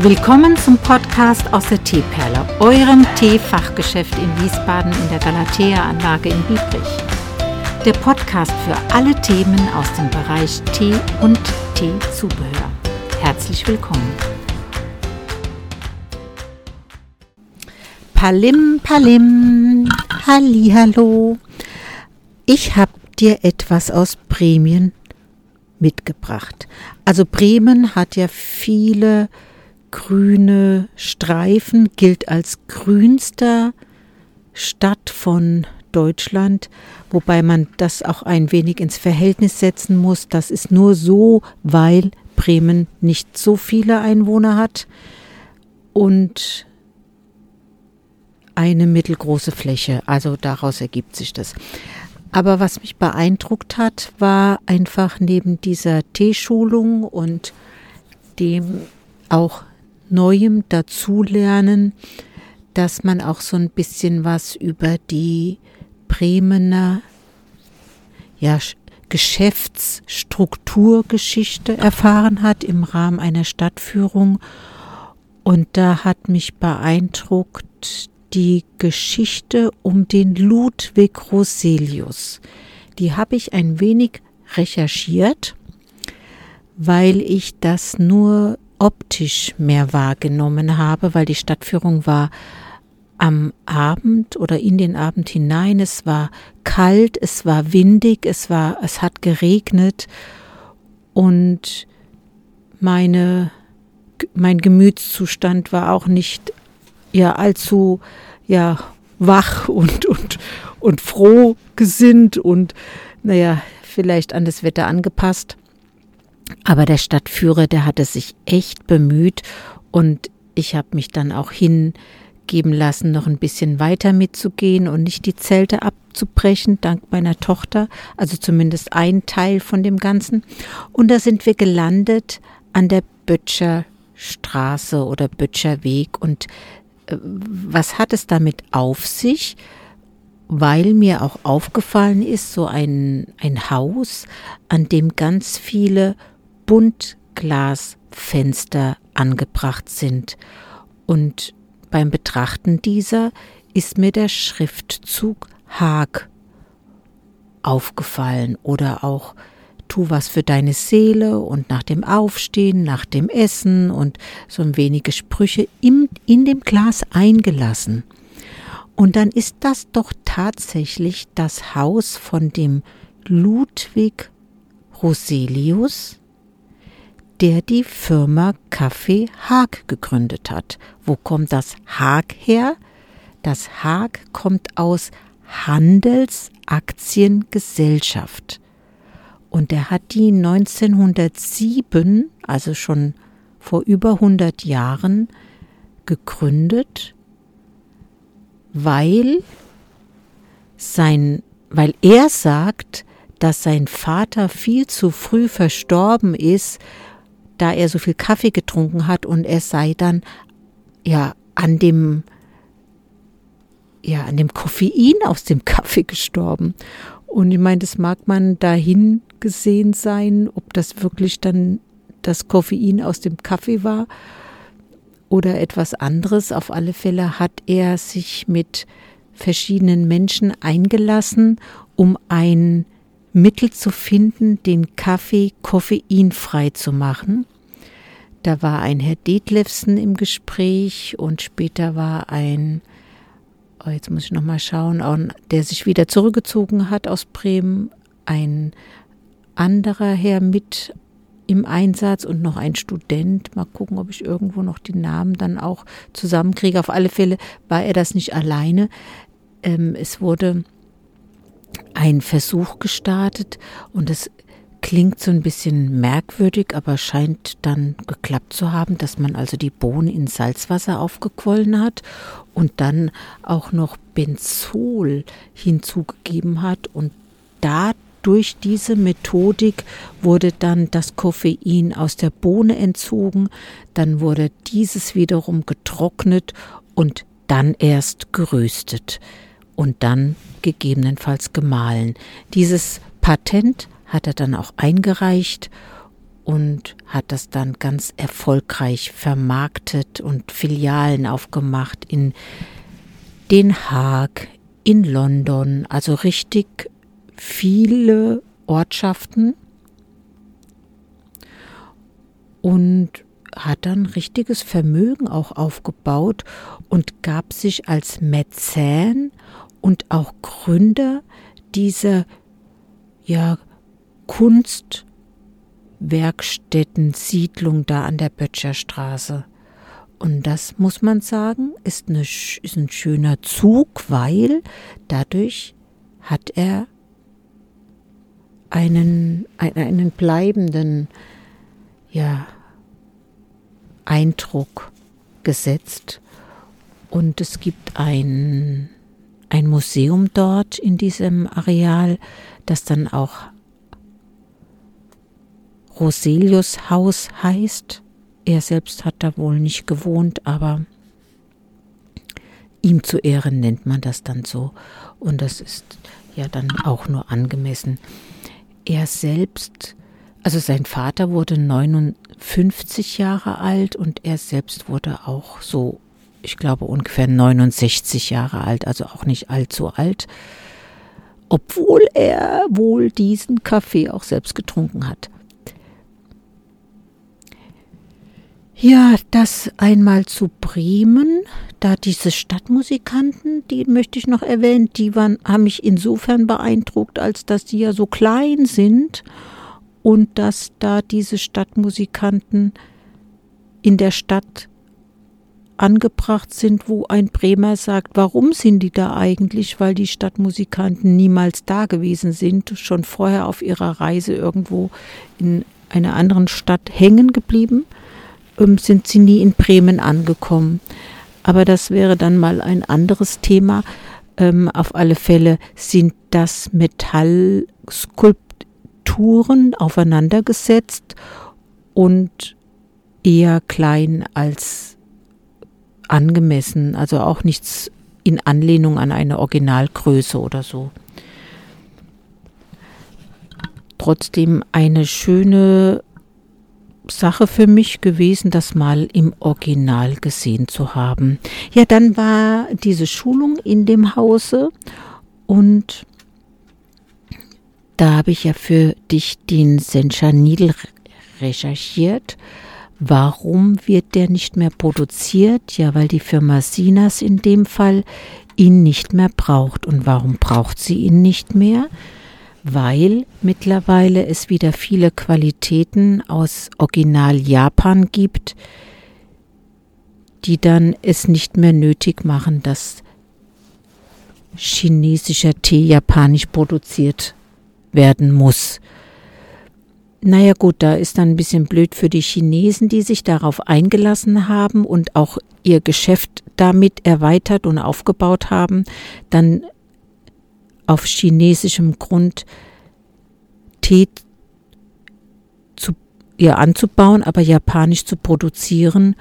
Willkommen zum Podcast aus der Teeperle, eurem Teefachgeschäft in Wiesbaden in der Galatea-Anlage in Biebrich. Der Podcast für alle Themen aus dem Bereich Tee und Teezubehör. Herzlich willkommen. Palim, Palim, Hallihallo. Ich habe dir etwas aus Bremen mitgebracht. Also Bremen hat ja viele grüne Streifen, gilt als grünster Stadt von Deutschland, wobei man das auch ein wenig ins Verhältnis setzen muss. Das ist nur so, weil Bremen nicht so viele Einwohner hat und eine mittelgroße Fläche. Also daraus ergibt sich das. Aber was mich beeindruckt hat, war einfach neben dieser Teeschulung und dem auch Neuem dazulernen, dass man auch so ein bisschen was über die Bremener ja, Geschäftsstrukturgeschichte erfahren hat im Rahmen einer Stadtführung. Und da hat mich beeindruckt die Geschichte um den Ludwig Roselius. Die habe ich ein wenig recherchiert, weil ich das nur optisch mehr wahrgenommen habe, weil die Stadtführung war am Abend oder in den Abend hinein. Es war kalt, es war windig, es war, es hat geregnet und meine, mein Gemütszustand war auch nicht ja allzu ja wach und und und froh gesinnt und naja vielleicht an das Wetter angepasst. Aber der Stadtführer, der hatte sich echt bemüht und ich habe mich dann auch hingeben lassen, noch ein bisschen weiter mitzugehen und nicht die Zelte abzubrechen, dank meiner Tochter, also zumindest ein Teil von dem Ganzen. Und da sind wir gelandet an der Böttcher Straße oder Böttcher Weg und äh, was hat es damit auf sich? Weil mir auch aufgefallen ist, so ein, ein Haus, an dem ganz viele Buntglasfenster angebracht sind. Und beim Betrachten dieser ist mir der Schriftzug Haag aufgefallen oder auch tu was für deine Seele und nach dem Aufstehen, nach dem Essen und so ein wenige Sprüche in, in dem Glas eingelassen. Und dann ist das doch tatsächlich das Haus von dem Ludwig Roselius, der die Firma Kaffee Haag gegründet hat. Wo kommt das Haag her? Das Haag kommt aus Handelsaktiengesellschaft. Und er hat die 1907, also schon vor über 100 Jahren, gegründet, weil sein, weil er sagt, dass sein Vater viel zu früh verstorben ist, da er so viel Kaffee getrunken hat und er sei dann ja an dem ja an dem Koffein aus dem Kaffee gestorben. Und ich meine, das mag man dahin gesehen sein, ob das wirklich dann das Koffein aus dem Kaffee war oder etwas anderes. Auf alle Fälle hat er sich mit verschiedenen Menschen eingelassen, um ein Mittel zu finden, den Kaffee koffeinfrei zu machen. Da war ein Herr Detlefsen im Gespräch und später war ein, oh jetzt muss ich noch mal schauen, der sich wieder zurückgezogen hat aus Bremen, ein anderer Herr mit im Einsatz und noch ein Student. Mal gucken, ob ich irgendwo noch die Namen dann auch zusammenkriege. Auf alle Fälle war er das nicht alleine. Ähm, es wurde ein Versuch gestartet und es klingt so ein bisschen merkwürdig, aber scheint dann geklappt zu haben, dass man also die Bohnen in Salzwasser aufgequollen hat und dann auch noch Benzol hinzugegeben hat. Und da durch diese Methodik wurde dann das Koffein aus der Bohne entzogen, dann wurde dieses wiederum getrocknet und dann erst geröstet. Und dann gegebenenfalls gemahlen. Dieses Patent hat er dann auch eingereicht und hat das dann ganz erfolgreich vermarktet und Filialen aufgemacht in Den Haag, in London, also richtig viele Ortschaften und hat dann richtiges Vermögen auch aufgebaut und gab sich als Mäzen und auch Gründer dieser ja Kunstwerkstätten-Siedlung da an der Böttcherstraße. Und das muss man sagen, ist, eine, ist ein schöner Zug, weil dadurch hat er einen, einen bleibenden ja, Eindruck gesetzt. Und es gibt ein, ein Museum dort in diesem Areal, das dann auch Roselius Haus heißt. Er selbst hat da wohl nicht gewohnt, aber ihm zu Ehren nennt man das dann so. Und das ist ja dann auch nur angemessen. Er selbst, also sein Vater wurde 59 Jahre alt und er selbst wurde auch so, ich glaube, ungefähr 69 Jahre alt, also auch nicht allzu alt, obwohl er wohl diesen Kaffee auch selbst getrunken hat. Ja, das einmal zu Bremen, da diese Stadtmusikanten, die möchte ich noch erwähnen, die waren, haben mich insofern beeindruckt, als dass die ja so klein sind und dass da diese Stadtmusikanten in der Stadt angebracht sind, wo ein Bremer sagt, warum sind die da eigentlich, weil die Stadtmusikanten niemals da gewesen sind, schon vorher auf ihrer Reise irgendwo in einer anderen Stadt hängen geblieben ähm, sind sie nie in Bremen angekommen. Aber das wäre dann mal ein anderes Thema. Ähm, auf alle Fälle sind das Metallskulpturen aufeinandergesetzt und eher klein als angemessen, also auch nichts in Anlehnung an eine Originalgröße oder so. Trotzdem eine schöne Sache für mich gewesen, das mal im Original gesehen zu haben. Ja, dann war diese Schulung in dem Hause und da habe ich ja für dich den Sencha Needle recherchiert. Warum wird der nicht mehr produziert? Ja, weil die Firma Sinas in dem Fall ihn nicht mehr braucht. Und warum braucht sie ihn nicht mehr? weil mittlerweile es wieder viele Qualitäten aus Original Japan gibt, die dann es nicht mehr nötig machen, dass chinesischer Tee japanisch produziert werden muss. Naja gut, da ist dann ein bisschen blöd für die Chinesen, die sich darauf eingelassen haben und auch ihr Geschäft damit erweitert und aufgebaut haben. Dann auf chinesischem Grund Tee zu, ja, anzubauen, aber japanisch zu produzieren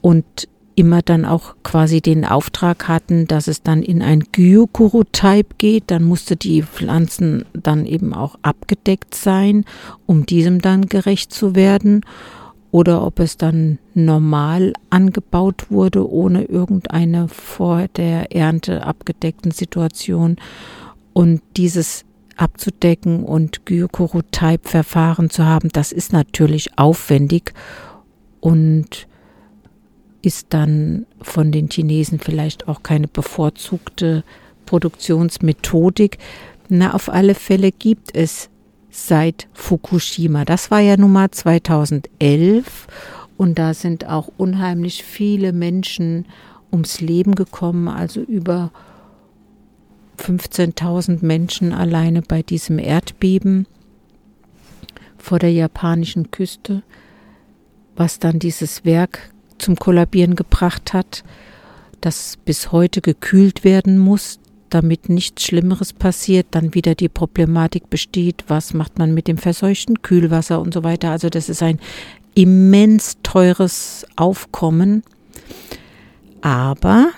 und immer dann auch quasi den Auftrag hatten, dass es dann in ein Gyokuro-Type geht. Dann musste die Pflanzen dann eben auch abgedeckt sein, um diesem dann gerecht zu werden. Oder ob es dann normal angebaut wurde, ohne irgendeine vor der Ernte abgedeckten Situation. Und dieses abzudecken und Gyokuro-Type-Verfahren zu haben, das ist natürlich aufwendig und ist dann von den Chinesen vielleicht auch keine bevorzugte Produktionsmethodik. Na, auf alle Fälle gibt es seit Fukushima. Das war ja nun mal 2011 und da sind auch unheimlich viele Menschen ums Leben gekommen, also über 15.000 Menschen alleine bei diesem Erdbeben vor der japanischen Küste, was dann dieses Werk zum Kollabieren gebracht hat, das bis heute gekühlt werden muss, damit nichts Schlimmeres passiert, dann wieder die Problematik besteht, was macht man mit dem verseuchten Kühlwasser und so weiter. Also das ist ein immens teures Aufkommen. Aber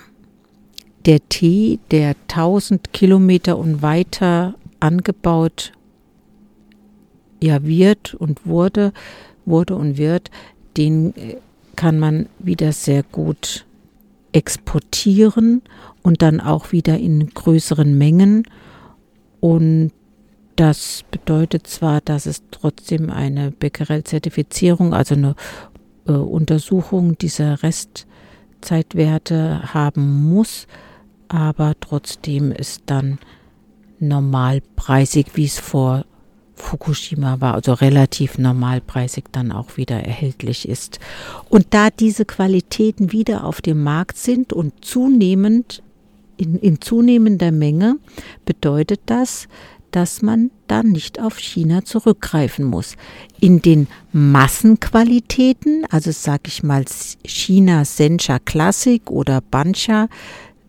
der Tee, der 1000 Kilometer und weiter angebaut ja wird und wurde, wurde und wird, den äh, kann man wieder sehr gut exportieren und dann auch wieder in größeren Mengen. Und das bedeutet zwar, dass es trotzdem eine Becquerel-Zertifizierung, also eine äh, Untersuchung dieser Restzeitwerte haben muss, aber trotzdem ist dann normalpreisig, wie es vor Fukushima war, also relativ normalpreisig dann auch wieder erhältlich ist. Und da diese Qualitäten wieder auf dem Markt sind und zunehmend in, in zunehmender Menge, bedeutet das, dass man dann nicht auf China zurückgreifen muss. In den Massenqualitäten, also sage ich mal China Sencha Classic oder Bancha,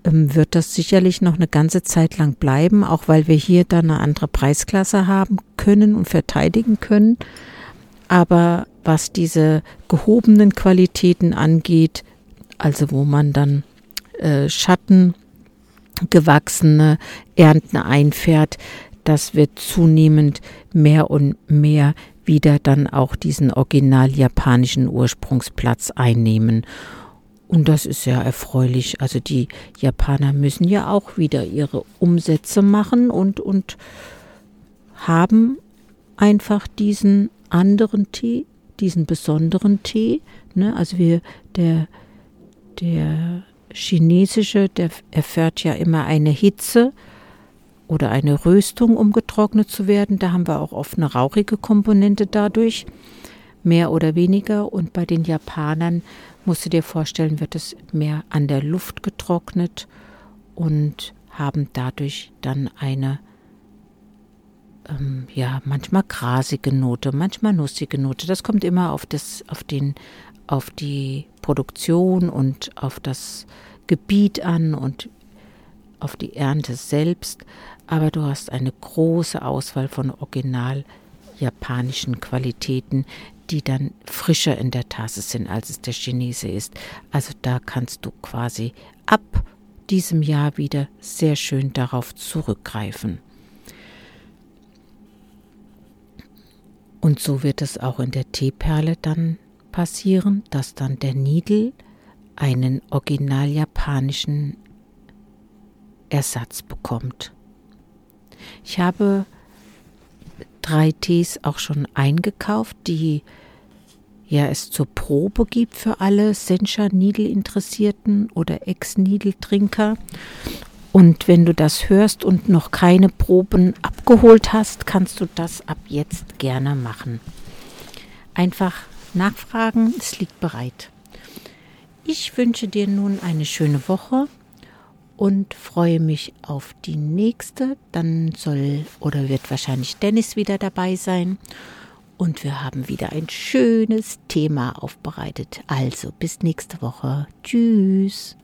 wird das sicherlich noch eine ganze Zeit lang bleiben, auch weil wir hier dann eine andere Preisklasse haben können und verteidigen können. Aber was diese gehobenen Qualitäten angeht, also wo man dann äh, Schatten gewachsene Ernten einfährt, das wird zunehmend mehr und mehr wieder dann auch diesen original japanischen Ursprungsplatz einnehmen. Und das ist sehr erfreulich. Also die Japaner müssen ja auch wieder ihre Umsätze machen und, und haben einfach diesen anderen Tee, diesen besonderen Tee. Ne? Also wir, der, der chinesische, der erfährt ja immer eine Hitze oder eine Röstung, um getrocknet zu werden. Da haben wir auch oft eine rauchige Komponente dadurch, mehr oder weniger. Und bei den Japanern musst du dir vorstellen, wird es mehr an der Luft getrocknet und haben dadurch dann eine ähm, ja manchmal grasige Note, manchmal nussige Note. Das kommt immer auf das, auf den, auf die Produktion und auf das Gebiet an und auf die Ernte selbst. Aber du hast eine große Auswahl von original japanischen Qualitäten, die dann frischer in der Tasse sind, als es der Chinese ist. Also da kannst du quasi ab diesem Jahr wieder sehr schön darauf zurückgreifen. Und so wird es auch in der Teeperle dann passieren, dass dann der Nidel einen original japanischen Ersatz bekommt. Ich habe drei Tees auch schon eingekauft, die ja es zur Probe gibt für alle Sencha Needle Interessierten oder Ex Needle Trinker. Und wenn du das hörst und noch keine Proben abgeholt hast, kannst du das ab jetzt gerne machen. Einfach nachfragen, es liegt bereit. Ich wünsche dir nun eine schöne Woche und freue mich auf die nächste. Dann soll oder wird wahrscheinlich Dennis wieder dabei sein. Und wir haben wieder ein schönes Thema aufbereitet. Also bis nächste Woche. Tschüss.